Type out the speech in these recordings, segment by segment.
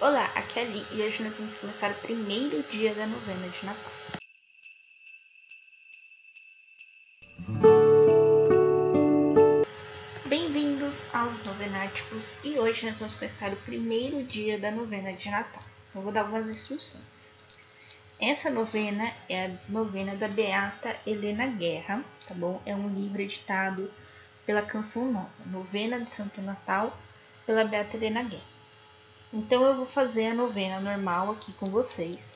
Olá, aqui é a Li e hoje nós vamos começar o primeiro dia da novena de Natal. Bem-vindos aos Novenáticos e hoje nós vamos começar o primeiro dia da novena de Natal. Eu vou dar algumas instruções. Essa novena é a novena da Beata Helena Guerra, tá bom? É um livro editado pela Canção Nova, Novena do Santo Natal, pela Beata Helena Guerra. Então eu vou fazer a novena normal aqui com vocês.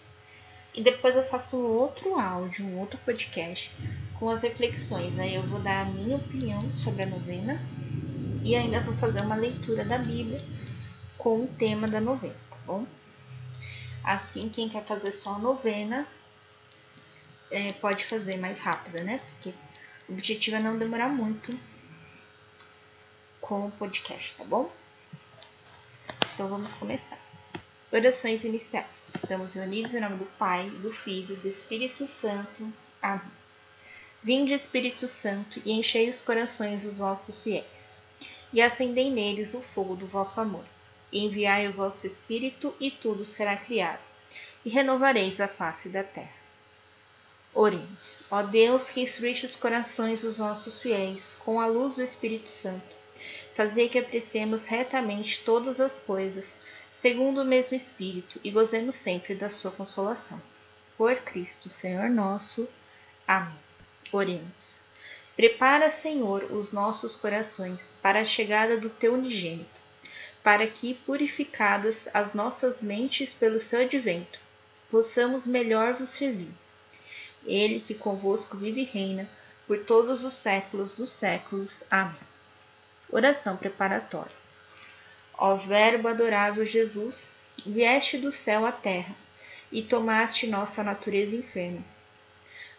E depois eu faço outro áudio, um outro podcast com as reflexões. Aí eu vou dar a minha opinião sobre a novena e ainda vou fazer uma leitura da Bíblia com o tema da novena, tá bom? Assim, quem quer fazer só a novena é, pode fazer mais rápida, né? Porque o objetivo é não demorar muito com o podcast, tá bom? Então vamos começar. Orações iniciais. Estamos reunidos em nome do Pai, do Filho do Espírito Santo. Amém. Vinde, Espírito Santo, e enchei os corações dos vossos fiéis, e acendei neles o fogo do vosso amor. E enviai o vosso Espírito, e tudo será criado, e renovareis a face da terra. Oremos. Ó Deus, que instruíste os corações dos vossos fiéis com a luz do Espírito Santo, Fazei que apreciemos retamente todas as coisas, segundo o mesmo Espírito, e gozemos sempre da sua consolação. Por Cristo, Senhor nosso. Amém. Oremos. Prepara, Senhor, os nossos corações para a chegada do teu unigênito, para que, purificadas as nossas mentes pelo seu advento, possamos melhor vos servir. Ele que convosco vive e reina por todos os séculos dos séculos. Amém. Oração preparatória. Ó Verbo adorável Jesus, vieste do céu à terra e tomaste nossa natureza enferma.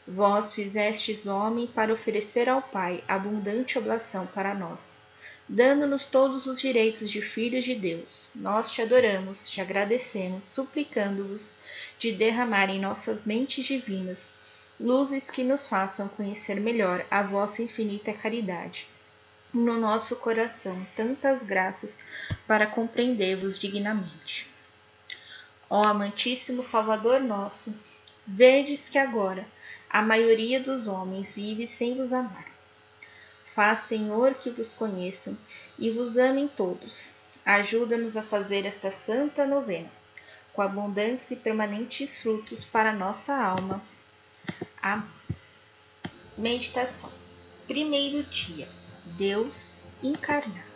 Vós fizestes homem para oferecer ao Pai abundante oblação para nós, dando-nos todos os direitos de filhos de Deus. Nós te adoramos, te agradecemos, suplicando-vos de derramar em nossas mentes divinas luzes que nos façam conhecer melhor a vossa infinita caridade no nosso coração tantas graças para compreender-vos dignamente. Ó amantíssimo Salvador nosso, vedes que agora a maioria dos homens vive sem vos amar. Faz, Senhor, que vos conheçam e vos amem todos. Ajuda-nos a fazer esta santa novena, com abundantes e permanentes frutos para nossa alma. A meditação. Primeiro dia Deus encarnado.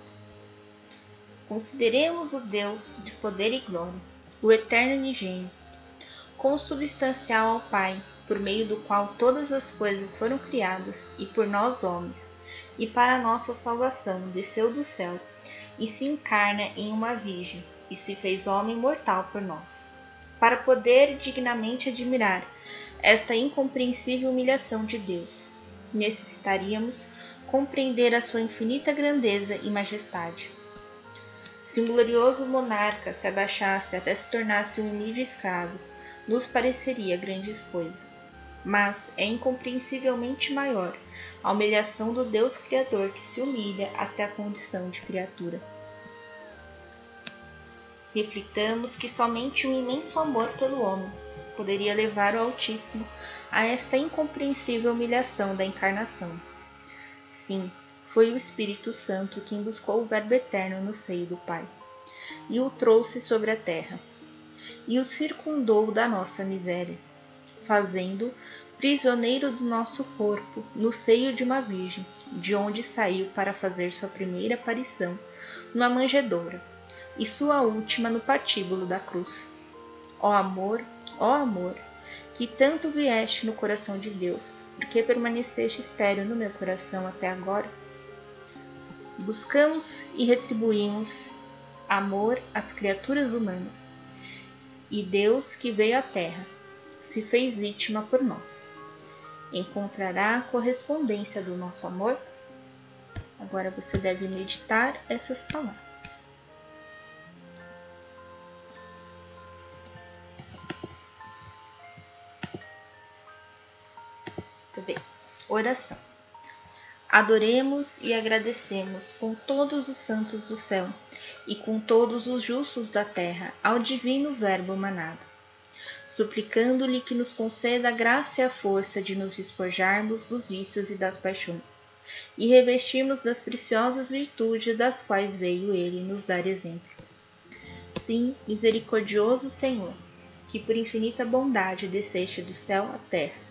Consideremos o Deus de poder e glória, o eterno unigênio, consubstancial ao Pai, por meio do qual todas as coisas foram criadas, e por nós homens, e para nossa salvação desceu do céu, e se encarna em uma virgem, e se fez homem mortal por nós, para poder dignamente admirar esta incompreensível humilhação de Deus. Necessitaríamos compreender a sua infinita grandeza e majestade. Se um glorioso monarca se abaixasse até se tornasse um humilde escravo, nos pareceria grande coisa. Mas é incompreensivelmente maior a humilhação do Deus Criador que se humilha até a condição de criatura. Reflitamos que somente um imenso amor pelo homem poderia levar o Altíssimo a esta incompreensível humilhação da encarnação. Sim, foi o Espírito Santo quem buscou o Verbo eterno no seio do Pai e o trouxe sobre a terra e o circundou da nossa miséria, fazendo prisioneiro do nosso corpo no seio de uma virgem, de onde saiu para fazer sua primeira aparição numa manjedoura e sua última no patíbulo da cruz. Ó amor, ó amor, que tanto vieste no coração de Deus, porque permaneceste estéreo no meu coração até agora? Buscamos e retribuímos amor às criaturas humanas. E Deus, que veio à Terra, se fez vítima por nós. Encontrará a correspondência do nosso amor? Agora você deve meditar essas palavras. Oração. Adoremos e agradecemos com todos os santos do céu e com todos os justos da terra ao divino Verbo manado, suplicando-lhe que nos conceda a graça e a força de nos despojarmos dos vícios e das paixões, e revestirmos das preciosas virtudes das quais veio ele nos dar exemplo. Sim, misericordioso Senhor, que por infinita bondade desceste do céu à terra,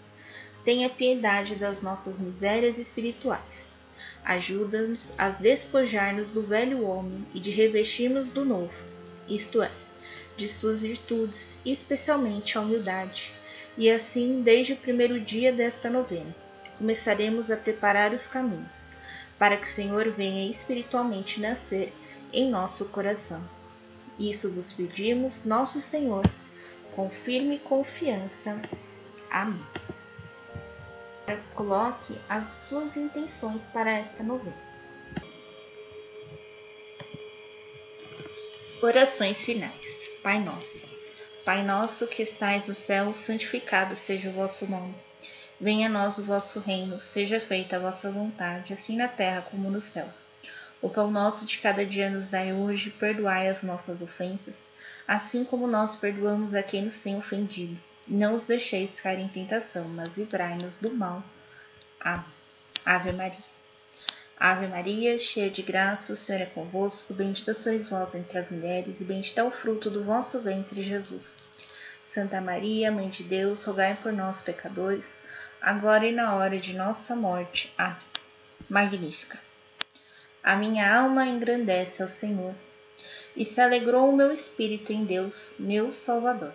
tenha piedade das nossas misérias espirituais. Ajuda-nos a despojar-nos do velho homem e de revestirmos do novo, isto é, de suas virtudes, especialmente a humildade. E assim, desde o primeiro dia desta novena, começaremos a preparar os caminhos, para que o Senhor venha espiritualmente nascer em nosso coração. Isso vos pedimos, nosso Senhor, com firme confiança. Amém. Coloque as suas intenções para esta novena. Orações finais. Pai nosso. Pai nosso que estais no céu, santificado seja o vosso nome. Venha a nós o vosso reino, seja feita a vossa vontade, assim na terra como no céu. O pão nosso de cada dia nos dai hoje, perdoai as nossas ofensas, assim como nós perdoamos a quem nos tem ofendido. Não os deixeis cair em tentação, mas livrai-nos do mal. Ave Maria. Ave Maria, cheia de graça, o Senhor é convosco, bendita sois vós entre as mulheres, e bendito é o fruto do vosso ventre, Jesus. Santa Maria, Mãe de Deus, rogai por nós, pecadores, agora e na hora de nossa morte. Amém. Magnífica. A minha alma engrandece ao Senhor, e se alegrou o meu espírito em Deus, meu Salvador,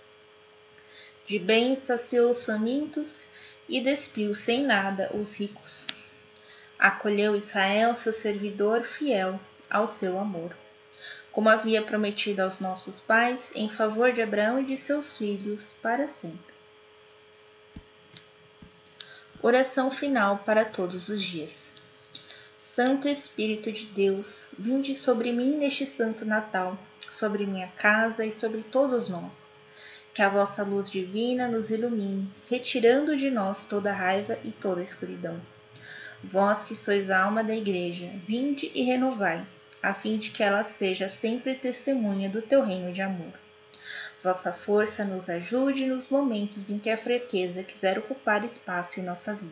De bem saciou os famintos e despiu sem nada os ricos. Acolheu Israel, seu servidor fiel ao seu amor, como havia prometido aos nossos pais, em favor de Abraão e de seus filhos para sempre. Oração final para todos os dias. Santo Espírito de Deus, vinde sobre mim neste santo Natal, sobre minha casa e sobre todos nós. Que a vossa luz divina nos ilumine, retirando de nós toda raiva e toda escuridão. Vós que sois a alma da Igreja, vinde e renovai, a fim de que ela seja sempre testemunha do teu reino de amor. Vossa força nos ajude nos momentos em que a fraqueza quiser ocupar espaço em nossa vida.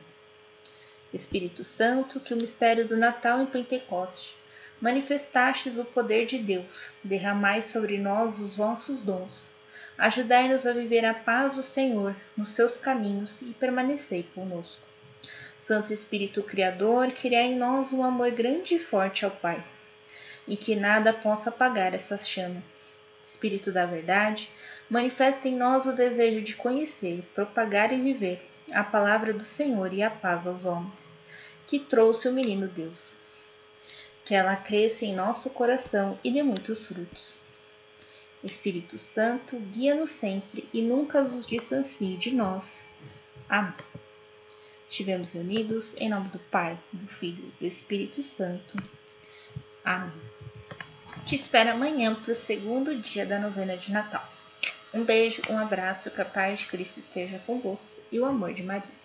Espírito Santo, que o mistério do Natal e Pentecoste manifestastes o poder de Deus, derramai sobre nós os vossos dons. Ajudai-nos a viver a paz do Senhor nos seus caminhos e permanecei conosco. Santo Espírito Criador, criai em nós um amor grande e forte ao Pai, e que nada possa apagar essa chama. Espírito da verdade, manifesta em nós o desejo de conhecer, propagar e viver a palavra do Senhor e a paz aos homens, que trouxe o menino Deus. Que ela cresça em nosso coração e dê muitos frutos. Espírito Santo, guia-nos sempre e nunca nos distancie de nós. Amém. Estivemos unidos em nome do Pai, do Filho e do Espírito Santo. Amém. Te espero amanhã para o segundo dia da novena de Natal. Um beijo, um abraço, que a paz de Cristo esteja convosco e o amor de Maria.